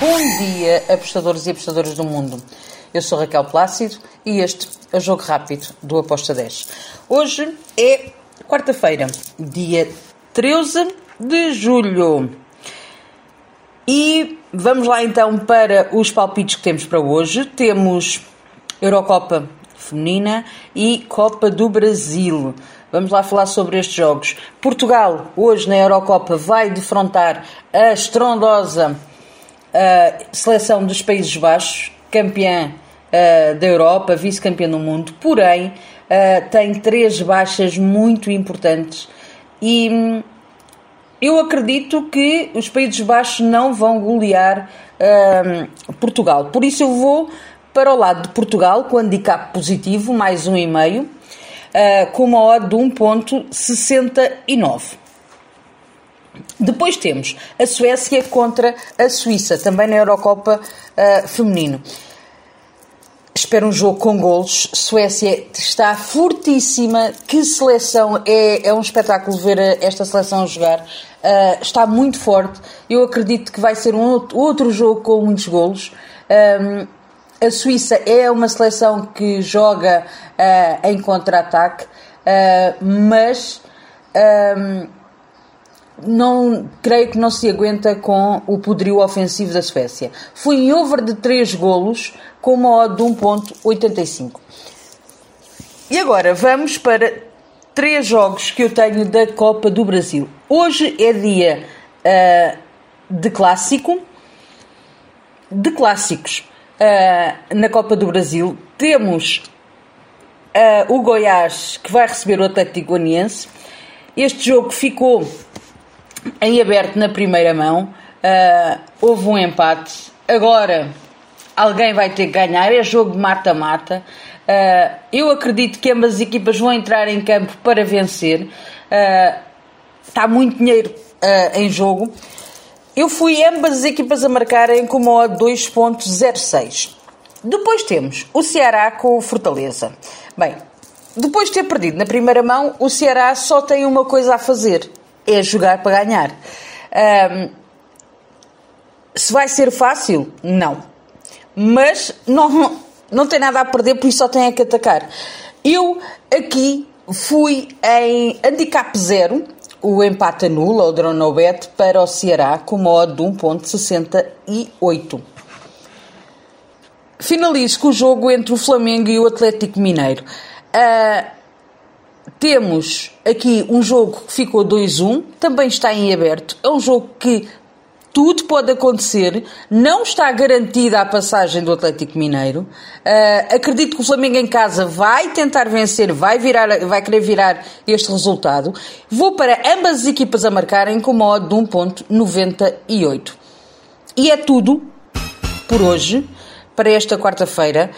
Bom dia, apostadores e apostadoras do mundo. Eu sou Raquel Plácido e este é o Jogo Rápido do Aposta 10. Hoje é quarta-feira, dia 13 de julho. E vamos lá então para os palpites que temos para hoje. Temos Eurocopa Feminina e Copa do Brasil. Vamos lá falar sobre estes jogos. Portugal, hoje na Eurocopa, vai defrontar a estrondosa uh, seleção dos Países Baixos, campeã uh, da Europa, vice-campeã do mundo, porém uh, tem três baixas muito importantes e hum, eu acredito que os Países Baixos não vão golear Portugal. Por isso eu vou para o lado de Portugal com handicap positivo, mais um e meio uh, com uma odd de 1.69. Depois temos a Suécia contra a Suíça, também na Eurocopa uh, feminino. Espero um jogo com golos. Suécia está fortíssima. Que seleção! É, é um espetáculo ver esta seleção jogar. Uh, está muito forte. Eu acredito que vai ser um outro jogo com muitos golos. Um, a Suíça é uma seleção que joga uh, em contra-ataque, mas um, ehm, não creio que não se aguenta com o poderio ofensivo da Suécia. Foi em over de 3 golos com uma odd de 1.85. E agora vamos para três jogos que eu tenho da Copa do Brasil. Hoje é dia uh, de clássico, de clássicos uh, na Copa do Brasil. Temos uh, o Goiás que vai receber o Atlético Goianiense. Este jogo ficou em aberto na primeira mão. Uh, houve um empate. Agora alguém vai ter que ganhar. É jogo mata-mata. Uh, eu acredito que ambas as equipas vão entrar em campo para vencer. Uh, está muito dinheiro em jogo. Eu fui ambas as equipas a marcarem com uma odd 2.06. Depois temos o Ceará com o Fortaleza. Bem, depois de ter perdido na primeira mão, o Ceará só tem uma coisa a fazer: é jogar para ganhar. Um, se vai ser fácil? Não. Mas não, não tem nada a perder, por isso só tem a que atacar. Eu aqui fui em handicap zero o empate anula o Dronobet para o Ceará com modo de 1.68. Finalizo com o jogo entre o Flamengo e o Atlético Mineiro. Uh, temos aqui um jogo que ficou 2-1, também está em aberto. É um jogo que tudo pode acontecer, não está garantida a passagem do Atlético Mineiro. Uh, acredito que o Flamengo em casa vai tentar vencer, vai, virar, vai querer virar este resultado. Vou para ambas as equipas a marcarem com uma odd de 1.98. E é tudo por hoje, para esta quarta-feira.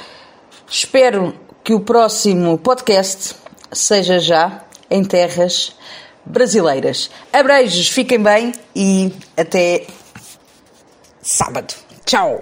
Espero que o próximo podcast seja já em terras brasileiras. Abreijos, fiquem bem e até sábado. Tchau!